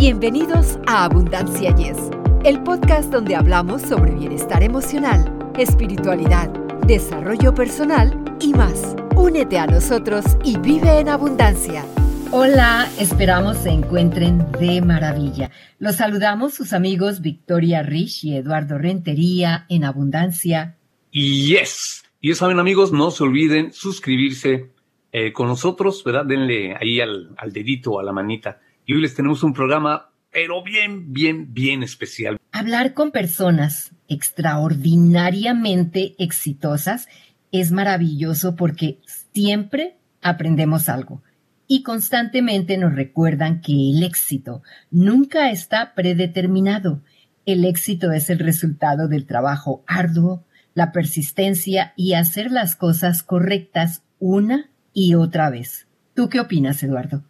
Bienvenidos a Abundancia Yes, el podcast donde hablamos sobre bienestar emocional, espiritualidad, desarrollo personal y más. Únete a nosotros y vive en abundancia. Hola, esperamos se encuentren de maravilla. Los saludamos sus amigos Victoria Rich y Eduardo Rentería en Abundancia. Yes. Y saben amigos, no se olviden suscribirse eh, con nosotros, ¿verdad? Denle ahí al, al dedito, a la manita y hoy les tenemos un programa, pero bien, bien, bien especial. Hablar con personas extraordinariamente exitosas es maravilloso porque siempre aprendemos algo y constantemente nos recuerdan que el éxito nunca está predeterminado. El éxito es el resultado del trabajo arduo, la persistencia y hacer las cosas correctas una y otra vez. ¿Tú qué opinas, Eduardo?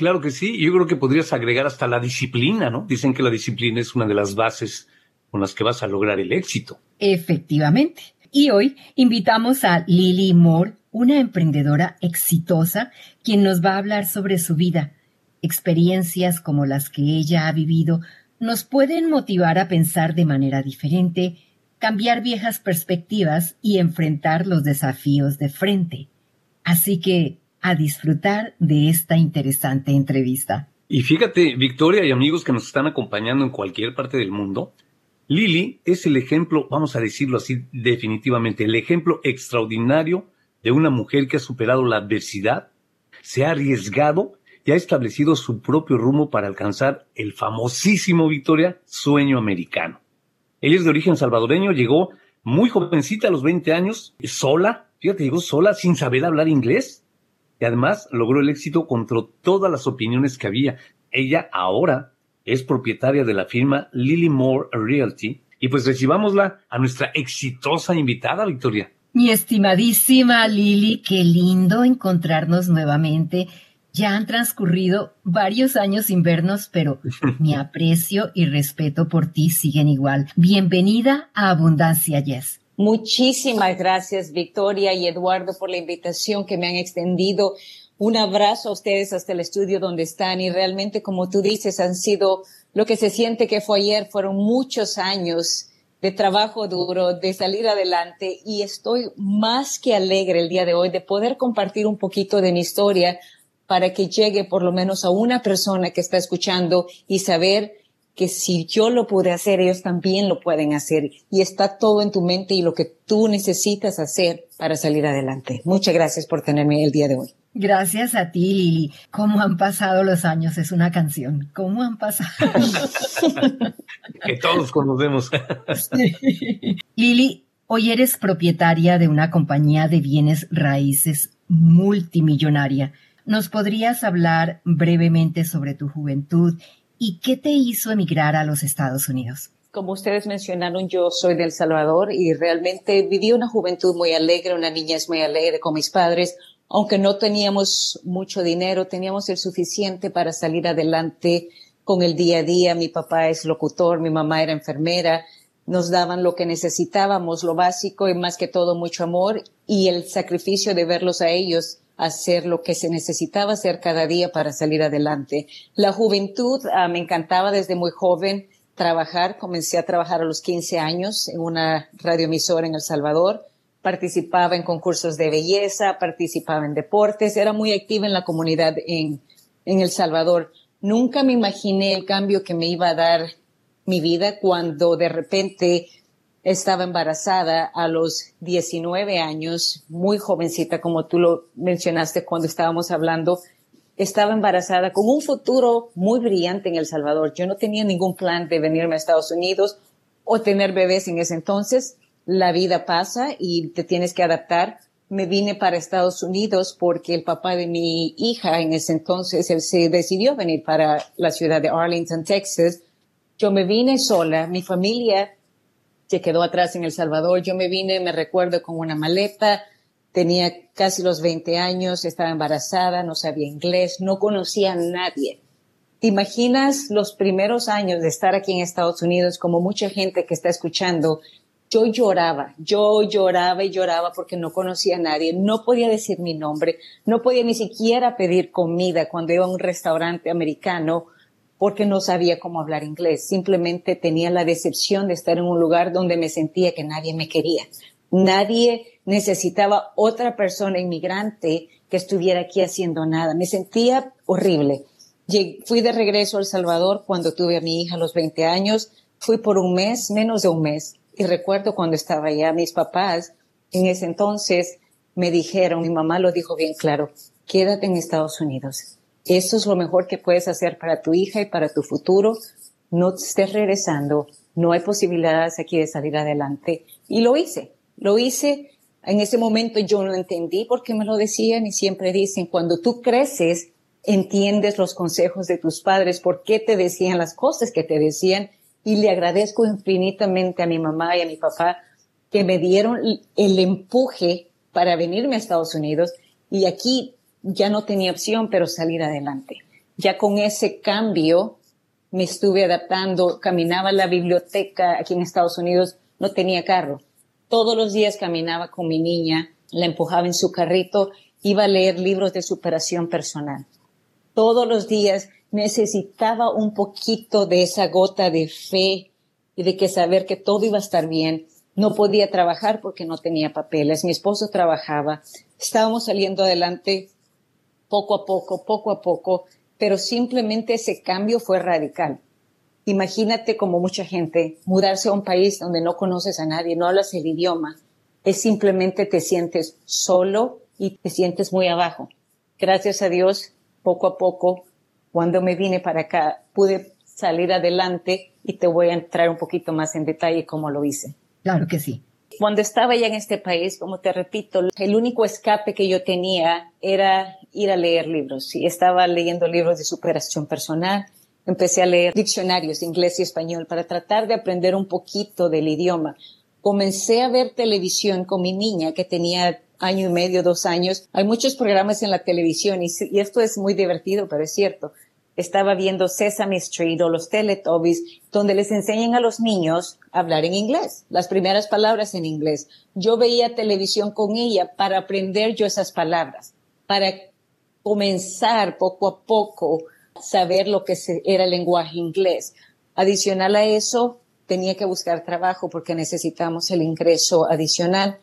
Claro que sí, yo creo que podrías agregar hasta la disciplina, ¿no? Dicen que la disciplina es una de las bases con las que vas a lograr el éxito. Efectivamente. Y hoy invitamos a Lily Moore, una emprendedora exitosa, quien nos va a hablar sobre su vida. Experiencias como las que ella ha vivido nos pueden motivar a pensar de manera diferente, cambiar viejas perspectivas y enfrentar los desafíos de frente. Así que a disfrutar de esta interesante entrevista. Y fíjate, Victoria y amigos que nos están acompañando en cualquier parte del mundo, Lili es el ejemplo, vamos a decirlo así definitivamente, el ejemplo extraordinario de una mujer que ha superado la adversidad, se ha arriesgado y ha establecido su propio rumbo para alcanzar el famosísimo Victoria sueño americano. Ella es de origen salvadoreño, llegó muy jovencita a los 20 años, sola, fíjate, llegó sola sin saber hablar inglés y además logró el éxito contra todas las opiniones que había. Ella ahora es propietaria de la firma Lily Moore Realty y pues recibámosla a nuestra exitosa invitada, Victoria. Mi estimadísima Lily, qué lindo encontrarnos nuevamente. Ya han transcurrido varios años sin vernos, pero mi aprecio y respeto por ti siguen igual. Bienvenida a Abundancia Yes. Muchísimas gracias, Victoria y Eduardo, por la invitación que me han extendido. Un abrazo a ustedes hasta el estudio donde están y realmente, como tú dices, han sido lo que se siente que fue ayer. Fueron muchos años de trabajo duro, de salir adelante y estoy más que alegre el día de hoy de poder compartir un poquito de mi historia para que llegue por lo menos a una persona que está escuchando y saber que si yo lo pude hacer, ellos también lo pueden hacer. Y está todo en tu mente y lo que tú necesitas hacer para salir adelante. Muchas gracias por tenerme el día de hoy. Gracias a ti, Lili. ¿Cómo han pasado los años? Es una canción. ¿Cómo han pasado? que todos conocemos. Lili, hoy eres propietaria de una compañía de bienes raíces multimillonaria. ¿Nos podrías hablar brevemente sobre tu juventud ¿Y qué te hizo emigrar a los Estados Unidos? Como ustedes mencionaron, yo soy de El Salvador y realmente viví una juventud muy alegre, una niñez muy alegre con mis padres. Aunque no teníamos mucho dinero, teníamos el suficiente para salir adelante con el día a día. Mi papá es locutor, mi mamá era enfermera. Nos daban lo que necesitábamos, lo básico y más que todo mucho amor y el sacrificio de verlos a ellos hacer lo que se necesitaba hacer cada día para salir adelante. La juventud ah, me encantaba desde muy joven trabajar. Comencé a trabajar a los 15 años en una radioemisora en El Salvador. Participaba en concursos de belleza, participaba en deportes, era muy activa en la comunidad en, en El Salvador. Nunca me imaginé el cambio que me iba a dar mi vida cuando de repente estaba embarazada a los 19 años, muy jovencita, como tú lo mencionaste cuando estábamos hablando. Estaba embarazada con un futuro muy brillante en El Salvador. Yo no tenía ningún plan de venirme a Estados Unidos o tener bebés en ese entonces. La vida pasa y te tienes que adaptar. Me vine para Estados Unidos porque el papá de mi hija en ese entonces, él se decidió venir para la ciudad de Arlington, Texas. Yo me vine sola. Mi familia se quedó atrás en El Salvador. Yo me vine, me recuerdo, con una maleta, tenía casi los 20 años, estaba embarazada, no sabía inglés, no conocía a nadie. ¿Te imaginas los primeros años de estar aquí en Estados Unidos, como mucha gente que está escuchando? Yo lloraba, yo lloraba y lloraba porque no conocía a nadie, no podía decir mi nombre, no podía ni siquiera pedir comida cuando iba a un restaurante americano porque no sabía cómo hablar inglés. Simplemente tenía la decepción de estar en un lugar donde me sentía que nadie me quería. Nadie necesitaba otra persona inmigrante que estuviera aquí haciendo nada. Me sentía horrible. fui de regreso a El Salvador cuando tuve a mi hija a los 20 años. Fui por un mes, menos de un mes. Y recuerdo cuando estaba allá, mis papás en ese entonces me dijeron, mi mamá lo dijo bien claro, quédate en Estados Unidos. Eso es lo mejor que puedes hacer para tu hija y para tu futuro. No estés regresando. No hay posibilidades aquí de salir adelante. Y lo hice. Lo hice. En ese momento yo no entendí por qué me lo decían y siempre dicen, cuando tú creces, entiendes los consejos de tus padres, por qué te decían las cosas que te decían. Y le agradezco infinitamente a mi mamá y a mi papá que me dieron el empuje para venirme a Estados Unidos y aquí ya no tenía opción, pero salir adelante. Ya con ese cambio me estuve adaptando, caminaba a la biblioteca aquí en Estados Unidos, no tenía carro. Todos los días caminaba con mi niña, la empujaba en su carrito, iba a leer libros de superación personal. Todos los días necesitaba un poquito de esa gota de fe y de que saber que todo iba a estar bien no podía trabajar porque no tenía papeles. Mi esposo trabajaba. Estábamos saliendo adelante poco a poco, poco a poco, pero simplemente ese cambio fue radical. Imagínate como mucha gente mudarse a un país donde no conoces a nadie, no hablas el idioma, es simplemente te sientes solo y te sientes muy abajo. Gracias a Dios, poco a poco, cuando me vine para acá, pude salir adelante y te voy a entrar un poquito más en detalle cómo lo hice. Claro que sí. Cuando estaba ya en este país, como te repito, el único escape que yo tenía era ir a leer libros. Y estaba leyendo libros de superación personal. Empecé a leer diccionarios de inglés y español para tratar de aprender un poquito del idioma. Comencé a ver televisión con mi niña que tenía año y medio, dos años. Hay muchos programas en la televisión y, y esto es muy divertido, pero es cierto estaba viendo Sesame Street o los Teletubbies, donde les enseñan a los niños a hablar en inglés, las primeras palabras en inglés. Yo veía televisión con ella para aprender yo esas palabras, para comenzar poco a poco a saber lo que era el lenguaje inglés. Adicional a eso, tenía que buscar trabajo porque necesitamos el ingreso adicional.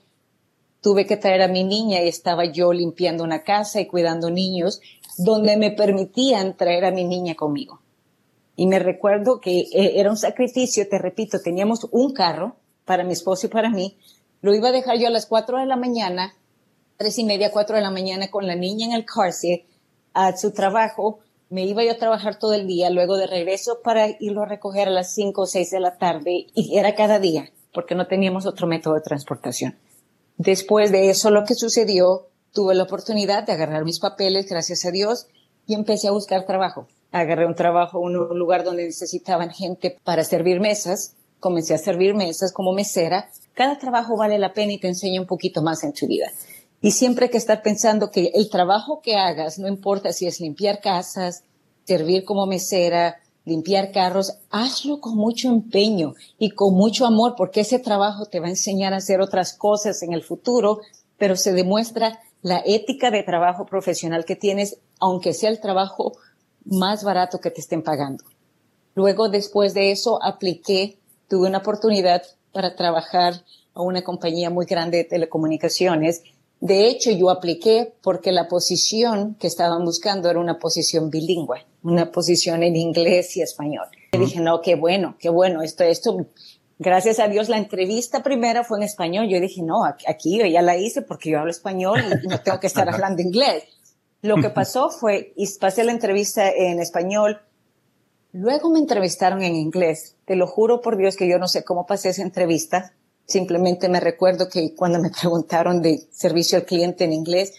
Tuve que traer a mi niña y estaba yo limpiando una casa y cuidando niños donde me permitían traer a mi niña conmigo. Y me recuerdo que eh, era un sacrificio, te repito, teníamos un carro para mi esposo y para mí. Lo iba a dejar yo a las cuatro de la mañana, tres y media, cuatro de la mañana con la niña en el car seat a su trabajo. Me iba yo a trabajar todo el día, luego de regreso para irlo a recoger a las cinco o seis de la tarde y era cada día porque no teníamos otro método de transportación. Después de eso, lo que sucedió tuve la oportunidad de agarrar mis papeles, gracias a Dios, y empecé a buscar trabajo. Agarré un trabajo en un lugar donde necesitaban gente para servir mesas. Comencé a servir mesas como mesera. Cada trabajo vale la pena y te enseña un poquito más en tu vida. Y siempre hay que estar pensando que el trabajo que hagas, no importa si es limpiar casas, servir como mesera, limpiar carros, hazlo con mucho empeño y con mucho amor, porque ese trabajo te va a enseñar a hacer otras cosas en el futuro, pero se demuestra la ética de trabajo profesional que tienes, aunque sea el trabajo más barato que te estén pagando. Luego, después de eso, apliqué, tuve una oportunidad para trabajar a una compañía muy grande de telecomunicaciones. De hecho, yo apliqué porque la posición que estaban buscando era una posición bilingüe, una posición en inglés y español. Y dije, no, qué bueno, qué bueno, esto, esto Gracias a Dios, la entrevista primera fue en español. Yo dije, no, aquí yo ya la hice porque yo hablo español y no tengo que estar hablando inglés. Lo que pasó fue, y pasé la entrevista en español, luego me entrevistaron en inglés. Te lo juro por Dios que yo no sé cómo pasé esa entrevista. Simplemente me recuerdo que cuando me preguntaron de servicio al cliente en inglés,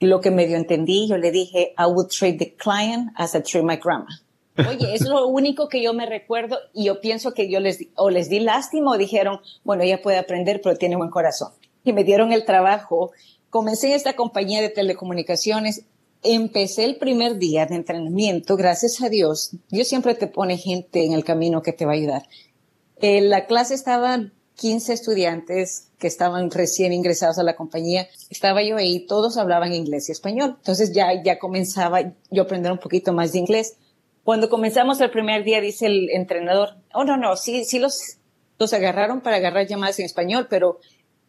lo que medio entendí, yo le dije, I would treat the client as I treat my grandma. Oye, es lo único que yo me recuerdo y yo pienso que yo les, o les di lástima o dijeron, bueno, ella puede aprender, pero tiene buen corazón. Y me dieron el trabajo. Comencé en esta compañía de telecomunicaciones. Empecé el primer día de entrenamiento, gracias a Dios. Dios siempre te pone gente en el camino que te va a ayudar. En eh, la clase estaban 15 estudiantes que estaban recién ingresados a la compañía. Estaba yo ahí, todos hablaban inglés y español. Entonces ya, ya comenzaba yo a aprender un poquito más de inglés Cuando comenzamos el primer día, dice el entrenador, oh, no, no, sí, sí los, los agarraron para agarrar llamadas en español, pero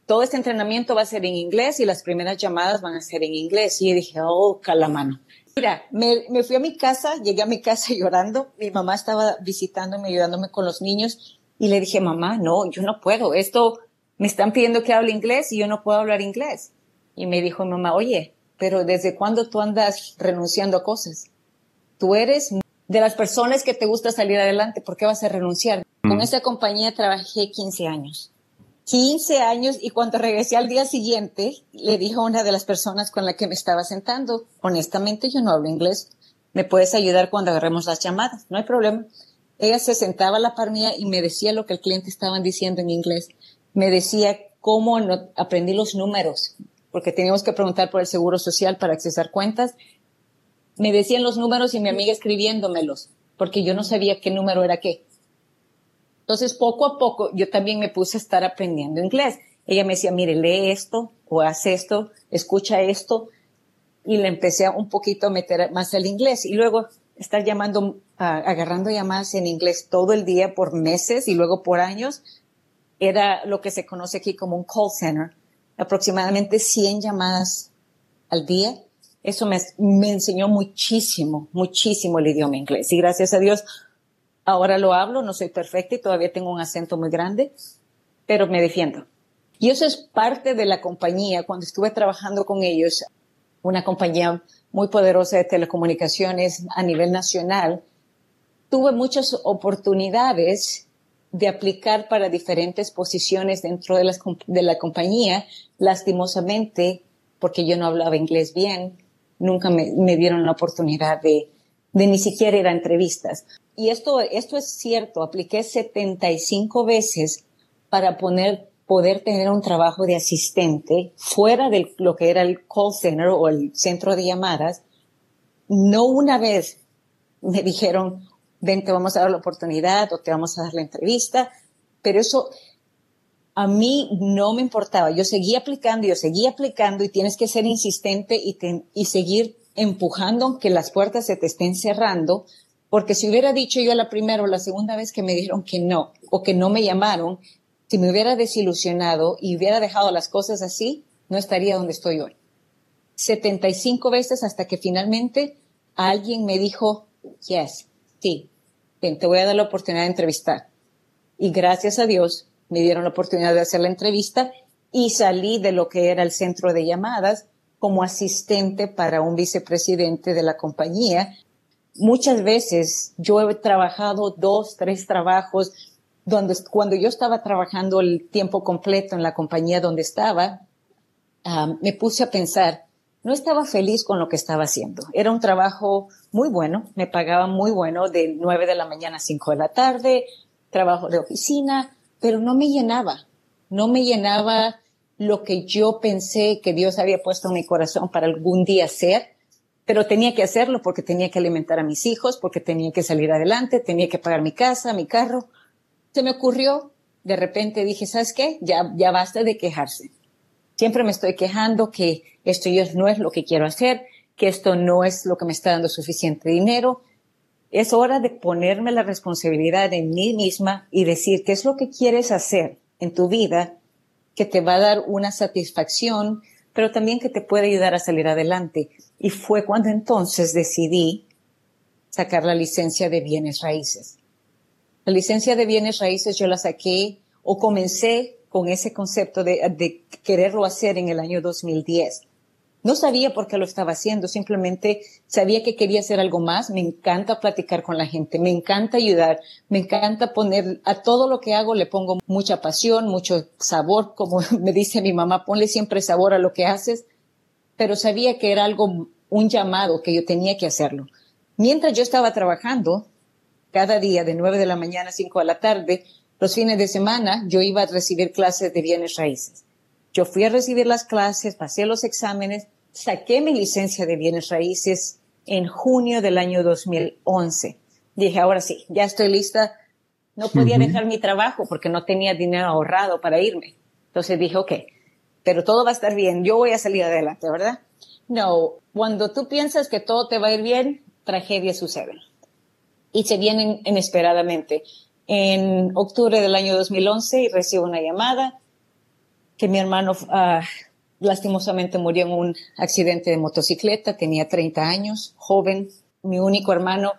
todo este entrenamiento va a ser en inglés y las primeras llamadas van a ser en inglés. Y dije, oh, calamano. Mira, me, me, fui a mi casa, llegué a mi casa llorando. Mi mamá estaba visitándome, ayudándome con los niños. Y le dije, mamá, no, yo no puedo. Esto me están pidiendo que hable inglés y yo no puedo hablar inglés. Y me dijo mamá, oye, pero ¿desde cuándo tú andas renunciando a cosas? Tú eres de las personas que te gusta salir adelante, ¿por qué vas a renunciar? Con mm. esa compañía trabajé 15 años. 15 años y cuando regresé al día siguiente, le dijo a una de las personas con la que me estaba sentando, honestamente yo no hablo inglés, ¿me puedes ayudar cuando agarremos las llamadas? No hay problema. Ella se sentaba a la par mía y me decía lo que el cliente estaba diciendo en inglés. Me decía cómo no, aprendí los números, porque teníamos que preguntar por el seguro social para accesar cuentas. Me decían los números y mi amiga escribiéndomelos, porque yo no sabía qué número era qué. Entonces, poco a poco, yo también me puse a estar aprendiendo inglés. Ella me decía, mire, lee esto o haz esto, escucha esto. Y le empecé a un poquito a meter más el inglés. Y luego estar llamando, agarrando llamadas en inglés todo el día por meses y luego por años. Era lo que se conoce aquí como un call center. Aproximadamente 100 llamadas al día. Eso me, enseñó muchísimo, muchísimo el idioma inglés. Y gracias a Dios, Ahora lo hablo, no soy perfecta y todavía tengo un acento muy grande, pero me defiendo. Y eso es parte de la compañía. Cuando estuve trabajando con ellos, una compañía muy poderosa de telecomunicaciones a nivel nacional, tuve muchas oportunidades de aplicar para diferentes posiciones dentro de, de la compañía. Lastimosamente, porque yo no hablaba inglés bien, nunca me, me dieron la oportunidad de, de ni siquiera ir a entrevistas y esto, esto es cierto, apliqué 75 veces para poner, poder tener un trabajo de asistente fuera de lo que era el call center o el centro de llamadas. No una vez me dijeron, ven, te vamos a dar la oportunidad o te vamos a dar la entrevista, pero eso a mí no me importaba. Yo seguía aplicando, yo seguía aplicando y tienes que ser insistente y, seguir empujando aunque las puertas se te estén cerrando porque si hubiera dicho yo la primera o la segunda vez que me dijeron que no o que no me llamaron, si me hubiera desilusionado y hubiera dejado las cosas así, no estaría donde estoy hoy. 75 veces hasta que finalmente alguien me dijo, yes, sí, te voy a dar la oportunidad de entrevistar. Y gracias a Dios me dieron la oportunidad de hacer la entrevista y salí de lo que era el centro de llamadas como asistente para un vicepresidente de la compañía muchas veces yo he trabajado dos, tres trabajos donde cuando yo estaba trabajando el tiempo completo en la compañía donde estaba, me puse a pensar, no estaba feliz con lo que estaba haciendo. Era un trabajo muy bueno, me pagaban muy bueno de nueve de la mañana a cinco de la tarde, trabajo de oficina, pero no me llenaba, no me llenaba lo que yo pensé que Dios había puesto en mi corazón para algún día ser pero tenía que hacerlo porque tenía que alimentar a mis hijos, porque tenía que salir adelante, tenía que pagar mi casa, mi carro. Se me ocurrió, de repente dije, ¿sabes qué? Ya, ya basta de quejarse. Siempre me estoy quejando que esto no es lo que quiero hacer, que esto no es lo que me está dando suficiente dinero. Es hora de ponerme la responsabilidad en mí misma y decir qué es lo que quieres hacer en tu vida que te va a dar una satisfacción, pero también que te puede ayudar a salir adelante. Y fue cuando entonces decidí sacar la licencia de bienes raíces. La licencia de bienes raíces yo la saqué o comencé con ese concepto de, de quererlo hacer en el año 2010. No sabía por qué lo estaba haciendo, simplemente sabía que quería hacer algo más. Me encanta platicar con la gente, me encanta ayudar, me encanta poner a todo lo que hago le pongo mucha pasión, mucho sabor, como me dice mi mamá, ponle siempre sabor a lo que haces, pero sabía que era algo, un llamado, que yo tenía que hacerlo. Mientras yo estaba trabajando, cada día de nueve de la mañana a cinco de la tarde, los fines de semana, yo iba a recibir clases de bienes raíces. Yo fui a recibir las clases, pasé los exámenes, saqué mi licencia de bienes raíces en junio del año 2011. Dije, ahora sí, ya estoy lista. No podía dejar mi trabajo porque no tenía dinero ahorrado para irme. Entonces dije, ok, pero todo va a estar bien. Yo voy a salir adelante, ¿verdad? No, cuando tú piensas que todo te va a ir bien, tragedias suceden. y se vienen inesperadamente. En octubre del año 2011 recibo una llamada que mi hermano uh, lastimosamente murió en un accidente de motocicleta, tenía 30 años, joven, mi único hermano.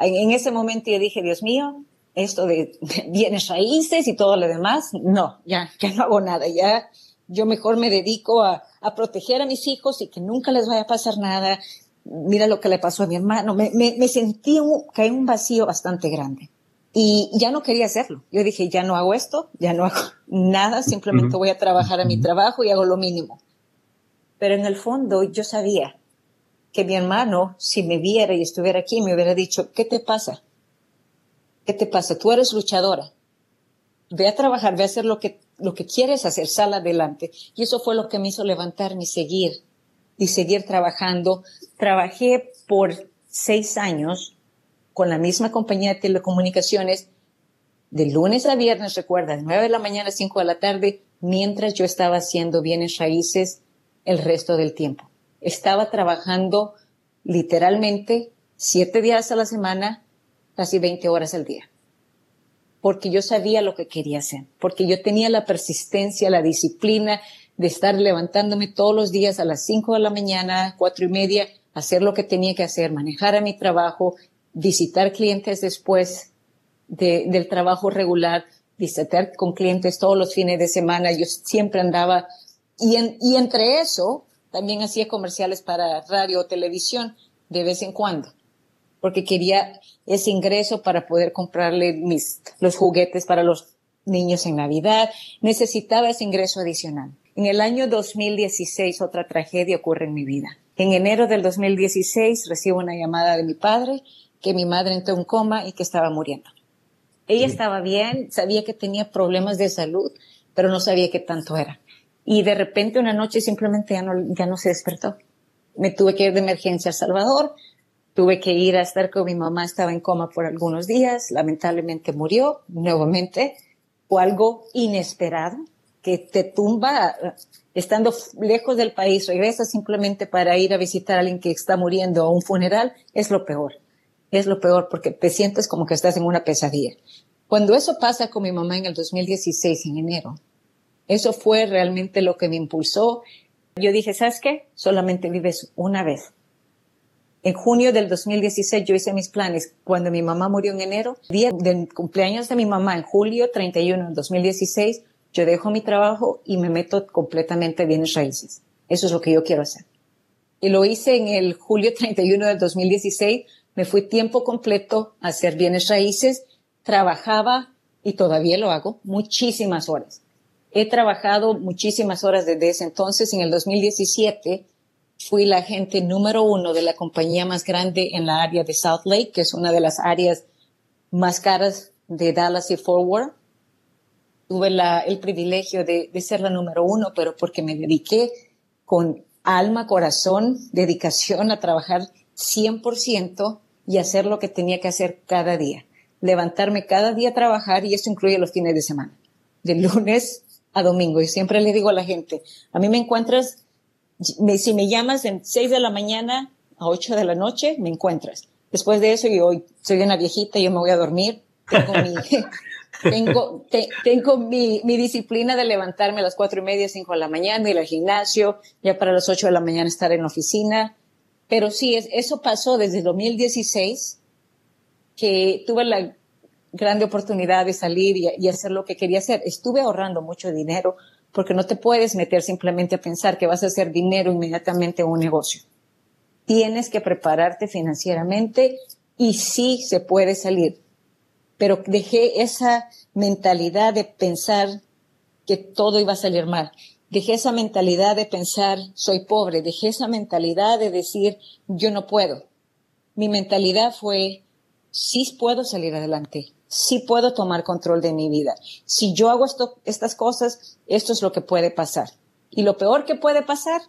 En, ese momento yo dije, Dios mío, esto de bienes raíces y todo lo demás, no, ya, ya no hago nada, ya yo mejor me dedico a, proteger a mis hijos y que nunca les vaya a pasar nada. Mira lo que le pasó a mi hermano. Me, sentí un, hay un vacío bastante grande. Y ya no quería hacerlo. Yo dije, ya no hago esto, ya no hago nada, simplemente voy a trabajar a mi trabajo y hago lo mínimo. Pero en el fondo yo sabía que mi hermano, si me viera y estuviera aquí, me hubiera dicho, ¿qué te pasa? ¿Qué te pasa? Tú eres luchadora. Ve a trabajar, ve a hacer lo que, lo que quieres hacer, sal adelante. Y eso fue lo que me hizo levantarme y seguir, y seguir trabajando. Trabajé por seis años con la misma compañía de telecomunicaciones, de lunes a viernes, recuerda, de nueve de la mañana a cinco de la tarde, mientras yo estaba haciendo bienes raíces el resto del tiempo. Estaba trabajando literalmente siete días a la semana, casi 20 horas al día. Porque yo sabía lo que quería hacer, porque yo tenía la persistencia, la disciplina de estar levantándome todos los días a las 5 de la mañana, cuatro y media, hacer lo que tenía que hacer, manejar a mi trabajo, visitar clientes después de, del trabajo regular, visitar con clientes todos los fines de semana. Yo siempre andaba y, en, y entre eso también hacía comerciales para radio o televisión de vez en cuando porque quería ese ingreso para poder comprarle los juguetes para los niños en Navidad. Necesitaba ese ingreso adicional. En el año 2016 otra tragedia ocurre en mi vida. En enero del 2016 recibo una llamada de mi padre que mi madre entró en coma y que estaba muriendo. Ella estaba bien, sabía que tenía problemas de salud, pero no sabía qué tanto era. Y de repente una noche simplemente ya no, ya no se despertó. Me tuve que ir de emergencia a El Salvador, Tuve que ir a estar con mi mamá, estaba en coma por algunos días, lamentablemente murió nuevamente. Fue algo inesperado que te tumba estando lejos del país, regresa simplemente para ir a visitar a alguien que está muriendo a un funeral, es lo peor. Es lo peor porque te sientes como que estás en una pesadilla. Cuando eso pasa con mi mamá en el 2016, en enero, eso fue realmente lo que me impulsó. Yo dije, ¿sabes qué? Solamente vives una vez. En junio del 2016 yo hice mis planes. Cuando mi mamá murió en enero, día del cumpleaños de mi mamá en julio 31 del 2016, yo dejo mi trabajo y me meto completamente en bienes raíces. Eso es lo que yo quiero hacer. Y lo hice en el julio 31 del 2016. Me fui tiempo completo a hacer bienes raíces. Trabajaba y todavía lo hago muchísimas horas. He trabajado muchísimas horas desde ese entonces. En el 2017 fui la agente número uno de la compañía más grande en la área de South Lake, que es una de las áreas más caras de Dallas y Forward. Tuve el privilegio de, de ser la número uno, pero porque me dediqué con alma, corazón, dedicación a trabajar 100% y hacer lo que tenía que hacer cada día. Levantarme cada día a trabajar y eso incluye los fines de semana, de lunes a domingo. Y siempre le digo a la gente, a mí me encuentras si me llamas en 6 de la mañana a 8 de la noche, me encuentras. Después de eso, yo soy una viejita, yo me voy a dormir. Tengo mi, tengo, mi, mi, disciplina de levantarme a las cuatro y media, cinco de la mañana, ir al gimnasio, ya para las 8 de la mañana estar en la oficina. Pero sí, es, eso pasó desde 2016, que tuve la grande oportunidad de salir y, y hacer lo que quería hacer. Estuve ahorrando mucho dinero porque no te puedes meter simplemente a pensar que vas a hacer dinero inmediatamente en un negocio. Tienes que prepararte financieramente y sí se puede salir. Pero dejé esa mentalidad de pensar que todo iba a salir mal. Dejé esa mentalidad de pensar soy pobre. Dejé esa mentalidad de decir yo no puedo. Mi mentalidad fue sí puedo salir adelante sí puedo tomar control de mi vida. Si yo hago esto, estas cosas, esto es lo que puede pasar. Y lo peor que puede pasar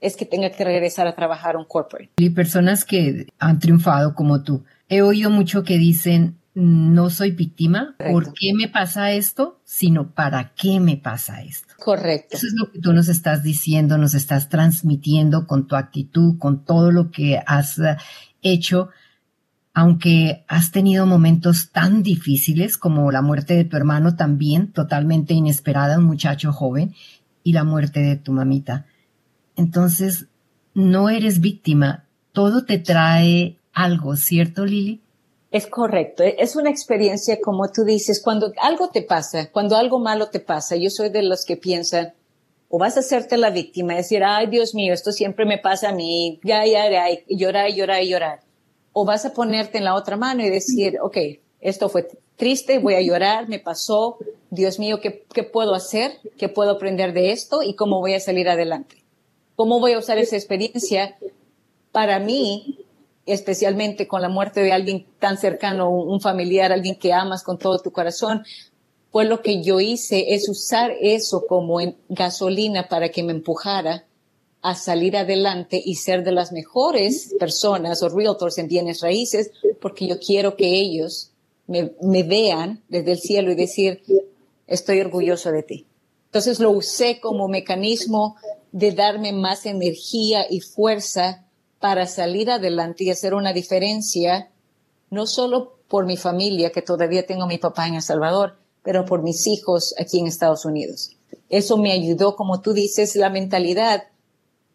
es que tenga que regresar a trabajar un corporate. Y personas que han triunfado como tú. He oído mucho que dicen, no soy víctima, ¿por qué me pasa esto? Sino, ¿para qué me pasa esto? Correcto. Eso es lo que tú nos estás diciendo, nos estás transmitiendo con tu actitud, con todo lo que has hecho aunque has tenido momentos tan difíciles como la muerte de tu hermano también, totalmente inesperada, un muchacho joven, y la muerte de tu mamita. Entonces, no eres víctima, todo te trae algo, ¿cierto, Lili? Es correcto, e-, es una experiencia como tú dices, cuando algo te pasa, cuando algo malo te pasa, yo soy de los que piensan, o vas a hacerte la víctima, decir, ay Dios mío, esto siempre me pasa a mí, ya, ya, ya, llorar, llorar, llorar. O vas a ponerte en la otra mano y decir, ok, esto fue triste, voy a llorar, me pasó, Dios mío, ¿qué, ¿qué puedo hacer? ¿Qué puedo aprender de esto? ¿Y cómo voy a salir adelante? ¿Cómo voy a usar esa experiencia para mí especialmente con la muerte de alguien tan cercano, un familiar, alguien que amas con todo tu corazón, pues lo que yo hice es usar eso como gasolina para que me empujara a salir adelante y ser de las mejores personas o realtors en bienes raíces, porque yo quiero que ellos me, me vean desde el cielo y decir, estoy orgulloso de ti. Entonces lo usé como mecanismo de darme más energía y fuerza para salir adelante y hacer una diferencia, no solo por mi familia, que todavía tengo a mi papá en El Salvador, pero por mis hijos aquí en Estados Unidos. Eso me ayudó, como tú dices, la mentalidad.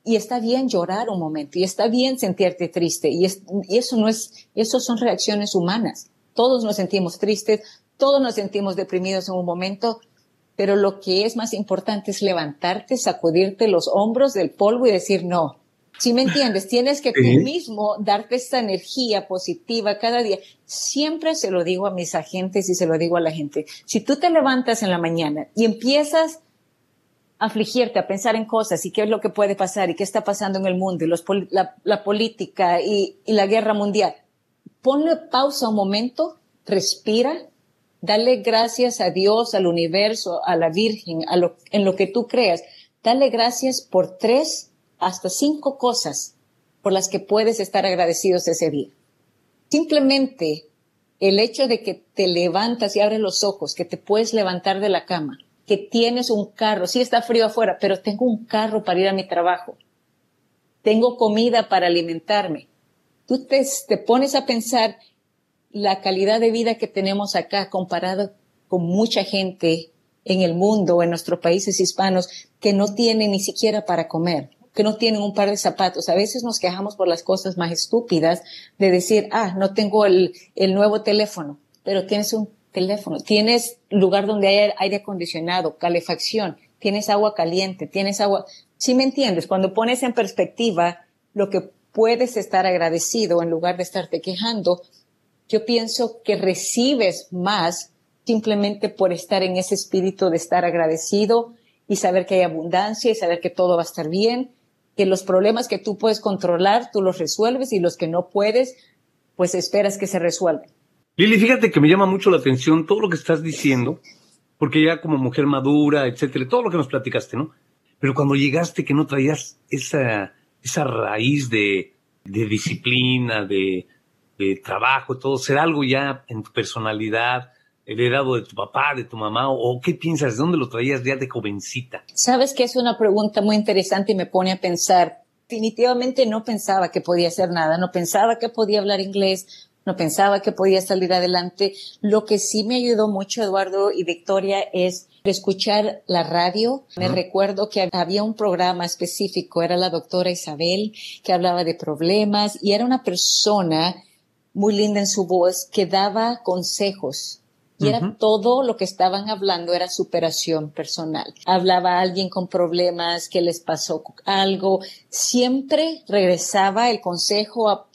Y está bien llorar un momento, y está bien sentirte triste, y, y eso no es, eso son reacciones humanas. Todos nos sentimos tristes, todos nos sentimos deprimidos en un momento, pero lo que es más importante es levantarte, sacudirte los hombros del polvo y decir, no, si me entiendes, tienes que tú mismo darte esta energía positiva cada día. Siempre se lo digo a mis agentes y se lo digo a la gente. Si tú te levantas en la mañana y empiezas a afligirte, a pensar en cosas y qué es lo que puede pasar y qué está pasando en el mundo y los, la, política y, y la guerra mundial, ponle pausa un momento, respira, dale gracias a Dios, al universo, a la Virgen, a lo, en lo que tú creas. Dale gracias por tres hasta cinco cosas por las que puedes estar agradecidos ese día. Simplemente el hecho de que te levantas y abres los ojos, que te puedes levantar de la cama, que tienes un carro, sí está frío afuera, pero tengo un carro para ir a mi trabajo, tengo comida para alimentarme. Tú te, te pones a pensar la calidad de vida que tenemos acá comparado con mucha gente en el mundo, en nuestros países hispanos, que no tienen ni siquiera para comer que no tienen un par de zapatos. A veces nos quejamos por las cosas más estúpidas de decir, ah, no tengo el, el nuevo teléfono, pero tienes un teléfono, tienes lugar donde hay aire acondicionado, calefacción, tienes agua caliente, tienes agua. Si me entiendes, cuando pones en perspectiva lo que puedes estar agradecido en lugar de estarte quejando, yo pienso que recibes más simplemente por estar en ese espíritu de estar agradecido y saber que hay abundancia y saber que todo va a estar bien que los problemas que tú puedes controlar, tú los resuelves y los que no puedes, pues esperas que se resuelvan. Lili, fíjate que me llama mucho la atención todo lo que estás diciendo, porque ya como mujer madura, etcétera, todo lo que nos platicaste, ¿no? Pero cuando llegaste que no traías esa, esa raíz de, de disciplina, de, trabajo, todo, ser algo ya en tu personalidad, heredado de tu papá, de tu mamá, o qué piensas, de dónde lo traías ya de jovencita? Sabes que es una pregunta muy interesante y me pone a pensar. Definitivamente no pensaba que podía hacer nada, no pensaba que podía hablar inglés, no pensaba que podía salir adelante. Lo que sí me ayudó mucho, Eduardo y Victoria, es escuchar la radio. Me recuerdo que había un programa específico, era la doctora Isabel, que hablaba de problemas y era una persona muy linda en su voz que daba consejos y era todo lo que estaban hablando era superación personal. Hablaba alguien con problemas, que les pasó algo. Siempre regresaba el consejo a,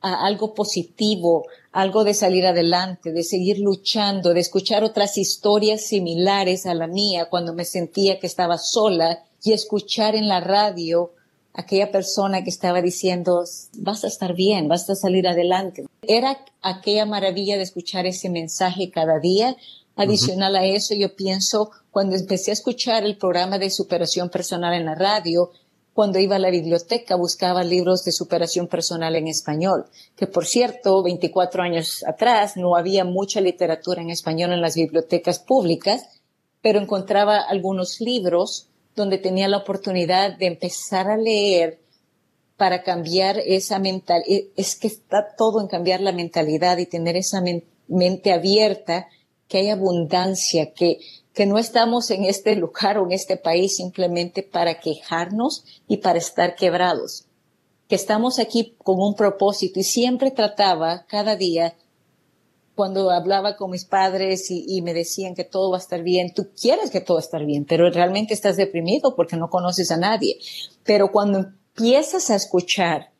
a algo positivo, algo de salir adelante, de seguir luchando, de escuchar otras historias similares a la mía cuando me sentía que estaba sola y escuchar en la radio aquella persona que estaba diciendo, vas a estar bien, vas a salir adelante. Era aquella maravilla de escuchar ese mensaje cada día. Adicional a eso, yo pienso, cuando empecé a escuchar el programa de superación personal en la radio, cuando iba a la biblioteca buscaba libros de superación personal en español, que por cierto, 24 años atrás no había mucha literatura en español en las bibliotecas públicas, pero encontraba algunos libros donde tenía la oportunidad de empezar a leer para cambiar esa mental, e, es que está todo en cambiar la mentalidad y tener esa mente abierta, que hay abundancia, que, que no estamos en este lugar o en este país simplemente para quejarnos y para estar quebrados, que estamos aquí con un propósito y siempre trataba cada día cuando hablaba con mis padres y, me decían que todo va a estar bien, tú quieres que todo esté bien, pero realmente estás deprimido porque no conoces a nadie. Pero cuando empiezas a escuchar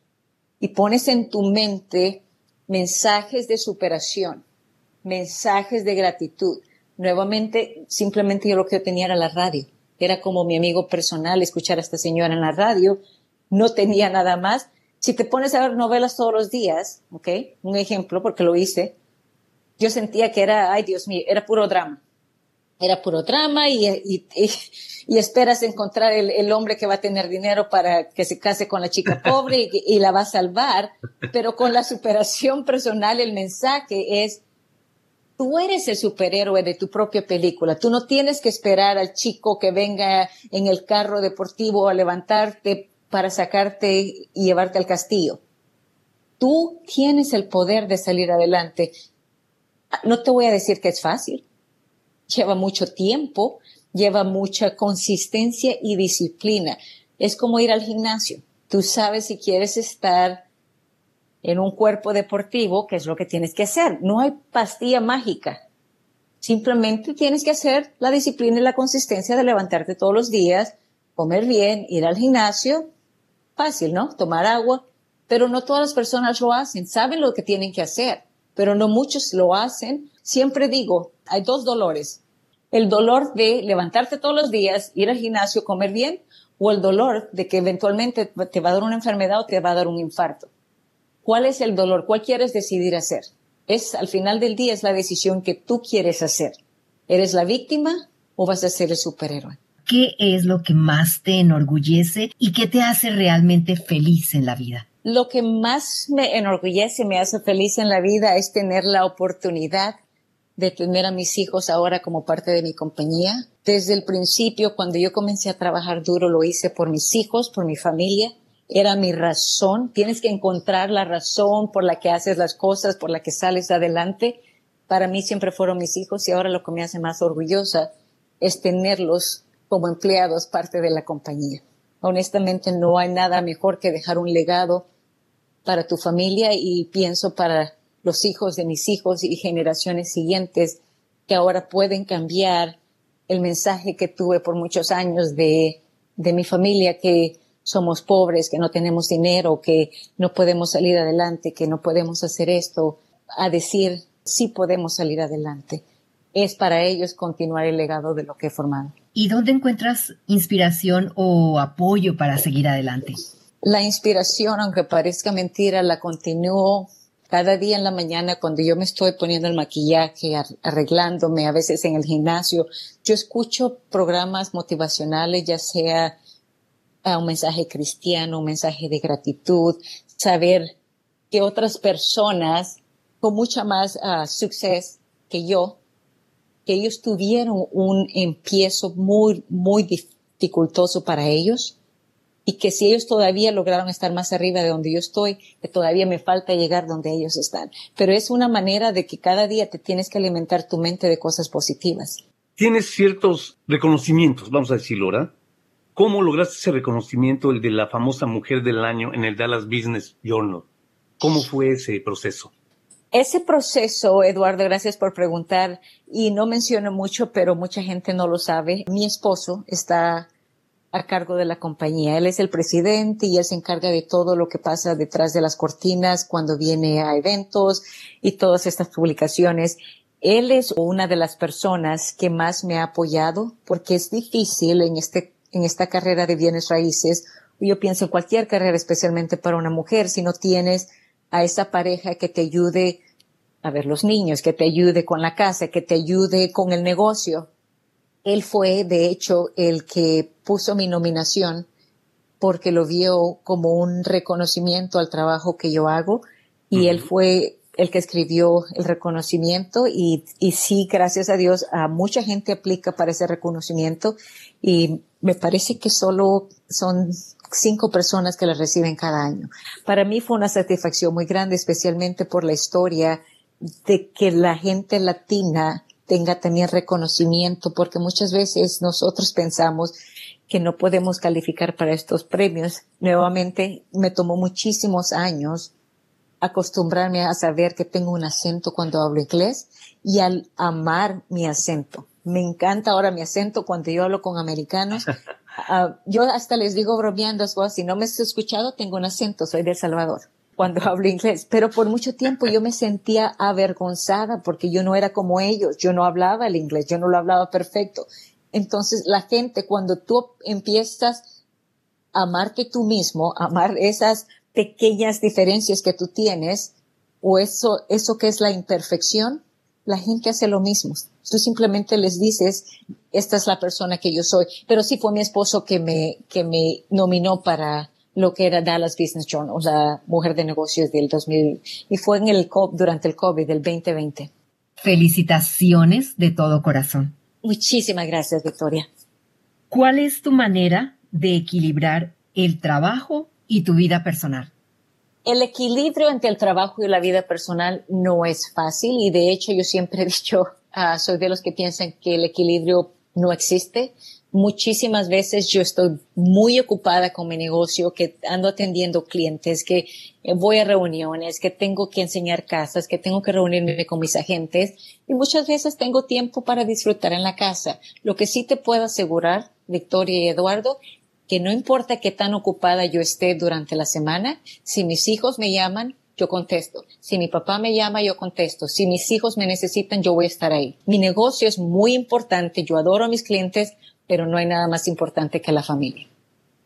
y pones en tu mente mensajes de superación, mensajes de gratitud, nuevamente simplemente yo lo que yo tenía era la radio. Era como mi amigo personal escuchar a esta señora en la radio. No tenía nada más. Si te pones a ver novelas todos los días, ¿ok? Un ejemplo, porque lo hice. Yo sentía que era, ay Dios mío, era puro drama era puro drama y, esperas encontrar el, el, hombre que va a tener dinero para que se case con la chica pobre y, la va a salvar, pero con la superación personal el mensaje es, tú eres el superhéroe de tu propia película, tú no tienes que esperar al chico que venga en el carro deportivo a levantarte para sacarte y llevarte al castillo. Tú tienes el poder de salir adelante. No te voy a decir que es fácil lleva mucho tiempo, lleva mucha consistencia y disciplina. Es como ir al gimnasio. Tú sabes si quieres estar en un cuerpo deportivo, qué es lo que tienes que hacer. No hay pastilla mágica. Simplemente tienes que hacer la disciplina y la consistencia de levantarte todos los días, comer bien, ir al gimnasio. Fácil, ¿no? Tomar agua. Pero no todas las personas lo hacen. Saben lo que tienen que hacer, pero no muchos lo hacen. Siempre digo, hay dos dolores el dolor de levantarte todos los días, ir al gimnasio, comer bien, o el dolor de que eventualmente te va a dar una enfermedad o te va a dar un infarto. ¿Cuál es el dolor? ¿Cuál quieres decidir hacer? Es, al final del día, es la decisión que tú quieres hacer. ¿Eres la víctima o vas a ser el superhéroe? ¿Qué es lo que más te enorgullece y qué te hace realmente feliz en la vida? Lo que más me enorgullece, me hace feliz en la vida es tener la oportunidad de tener a mis hijos ahora como parte de mi compañía. Desde el principio, cuando yo comencé a trabajar duro, lo hice por mis hijos, por mi familia. Era mi razón. Tienes que encontrar la razón por la que haces las cosas, por la que sales adelante. Para mí siempre fueron mis hijos y ahora lo que me hace más orgullosa es tenerlos como empleados parte de la compañía. Honestamente, no hay nada mejor que dejar un legado para tu familia y pienso para los hijos de mis hijos y generaciones siguientes que ahora pueden cambiar el mensaje que tuve por muchos años de, de mi familia, que somos pobres, que no tenemos dinero, que no podemos salir adelante, que no podemos hacer esto, a decir, sí podemos salir adelante. Es para ellos continuar el legado de lo que he formado. ¿Y dónde encuentras inspiración o apoyo para seguir adelante? La inspiración, aunque parezca mentira, la continúo cada día en la mañana cuando yo me estoy poniendo el maquillaje, arreglándome, a veces en el gimnasio, yo escucho programas motivacionales, ya sea ah, un mensaje cristiano, un mensaje de gratitud, saber que otras personas con mucha más uh, suceso que yo, que ellos tuvieron un empiezo muy, muy dificultoso para ellos, y que si ellos todavía lograron estar más arriba de donde yo estoy, que todavía me falta llegar donde ellos están. Pero es una manera de que cada día te tienes que alimentar tu mente de cosas positivas. Tienes ciertos reconocimientos, vamos a decirlo, ¿verdad? ¿Cómo lograste ese reconocimiento, el de la famosa mujer del año en el Dallas Business Journal? ¿Cómo fue ese proceso? Ese proceso, Eduardo, gracias por preguntar, y no menciono mucho, pero mucha gente no lo sabe. Mi esposo está a cargo de la compañía. Él es el presidente y él se encarga de todo lo que pasa detrás de las cortinas cuando viene a eventos y todas estas publicaciones. Él es una de las personas que más me ha apoyado porque es difícil en este, en esta carrera de bienes raíces. Yo pienso en cualquier carrera, especialmente para una mujer, si no tienes a esa pareja que te ayude a ver los niños, que te ayude con la casa, que te ayude con el negocio. Él fue, de hecho, el que puso mi nominación porque lo vio como un reconocimiento al trabajo que yo hago y él fue el que escribió el reconocimiento y, y sí, gracias a Dios, a mucha gente aplica para ese reconocimiento y me parece que solo son cinco personas que la reciben cada año. Para mí fue una satisfacción muy grande, especialmente por la historia de que la gente latina tenga también reconocimiento, porque muchas veces nosotros pensamos que no podemos calificar para estos premios. Nuevamente, me tomó muchísimos años acostumbrarme a saber que tengo un acento cuando hablo inglés y al amar mi acento. Me encanta ahora mi acento cuando yo hablo con americanos. Uh, yo hasta les digo bromeando, si no me has escuchado, tengo un acento, soy de El Salvador cuando hablo inglés, pero por mucho tiempo yo me sentía avergonzada porque yo no era como ellos, yo no hablaba el inglés, yo no lo hablaba perfecto. Entonces la gente, cuando tú empiezas a amarte tú mismo, a amar esas pequeñas diferencias que tú tienes, o eso, eso que es la imperfección, la gente hace lo mismo. Tú simplemente les dices, esta es la persona que yo soy. Pero sí fue mi esposo que me, que me nominó para lo que era Dallas Business Journal, la mujer de negocios del 2000, y fue en el durante el COVID del 2020. Felicitaciones de todo corazón. Muchísimas gracias, Victoria. ¿Cuál es tu manera de equilibrar el trabajo y tu vida personal? El equilibrio entre el trabajo y la vida personal no es fácil y de hecho yo siempre he dicho, uh, soy de los que piensan que el equilibrio no existe muchísimas veces yo estoy muy ocupada con mi negocio, que ando atendiendo clientes, que voy a reuniones, que tengo que enseñar casas, que tengo que reunirme con mis agentes y muchas veces tengo tiempo para disfrutar en la casa. Lo que sí te puedo asegurar, Victoria y Eduardo, que no importa qué tan ocupada yo esté durante la semana, si mis hijos me llaman, yo contesto. Si mi papá me llama, yo contesto. Si mis hijos me necesitan, yo voy a estar ahí. Mi negocio es muy importante. Yo adoro a mis clientes, pero no hay nada más importante que la familia.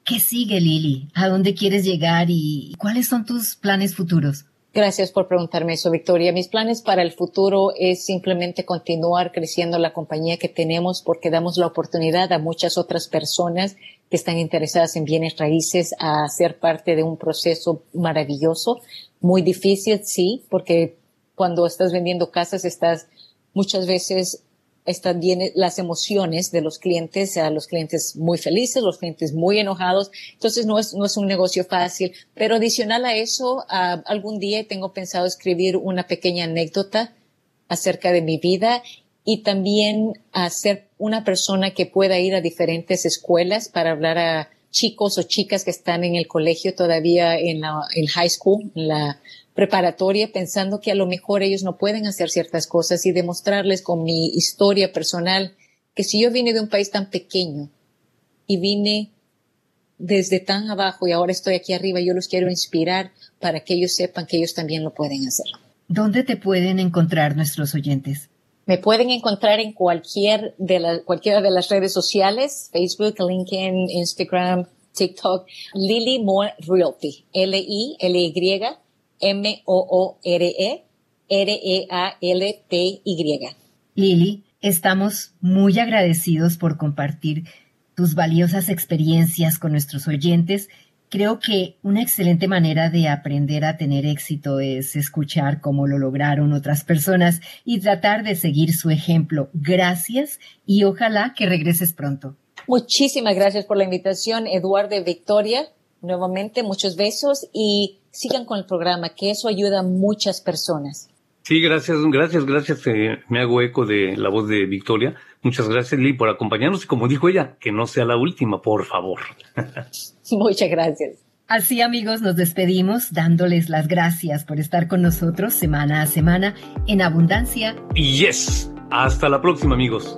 ¿Qué sigue, Lili? ¿A dónde quieres llegar y cuáles son tus planes futuros? Gracias por preguntarme eso, Victoria. Mis planes para el futuro es simplemente continuar creciendo la compañía que tenemos porque damos la oportunidad a muchas otras personas que están interesadas en bienes raíces a ser parte de un proceso maravilloso, muy difícil, sí, porque cuando estás vendiendo casas estás muchas veces están bien las emociones de los clientes, a los clientes muy felices, los clientes muy enojados. Entonces no es, no es un negocio fácil. Pero adicional a eso, algún día tengo pensado escribir una pequeña anécdota acerca de mi vida y también a ser una persona que pueda ir a diferentes escuelas para hablar a chicos o chicas que están en el colegio todavía en la en high school, en la preparatoria pensando que a lo mejor ellos no pueden hacer ciertas cosas y demostrarles con mi historia personal que si yo vine de un país tan pequeño y vine desde tan abajo y ahora estoy aquí arriba, yo los quiero inspirar para que ellos sepan que ellos también lo pueden hacer. ¿Dónde te pueden encontrar nuestros oyentes? Me pueden encontrar en cualquier de la, cualquiera de las redes sociales, Facebook, LinkedIn, Instagram, TikTok, Lily Moore Realty, L-I-L-Y M-O-O-R-E, R-E-A-L-T-Y. Lili, estamos muy agradecidos por compartir tus valiosas experiencias con nuestros oyentes. Creo que una excelente manera de aprender a tener éxito es escuchar cómo lo lograron otras personas y tratar de seguir su ejemplo. Gracias y ojalá que regreses pronto. Muchísimas gracias por la invitación, Eduardo y Victoria. Nuevamente, muchos besos y sigan con el programa, que eso ayuda a muchas personas. Sí, gracias, gracias, gracias. Eh, me hago eco de la voz de Victoria. Muchas gracias, Lee, por acompañarnos y como dijo ella, que no sea la última, por favor. Muchas gracias. Así amigos, nos despedimos dándoles las gracias por estar con nosotros semana a semana en Abundancia. Yes, hasta la próxima amigos.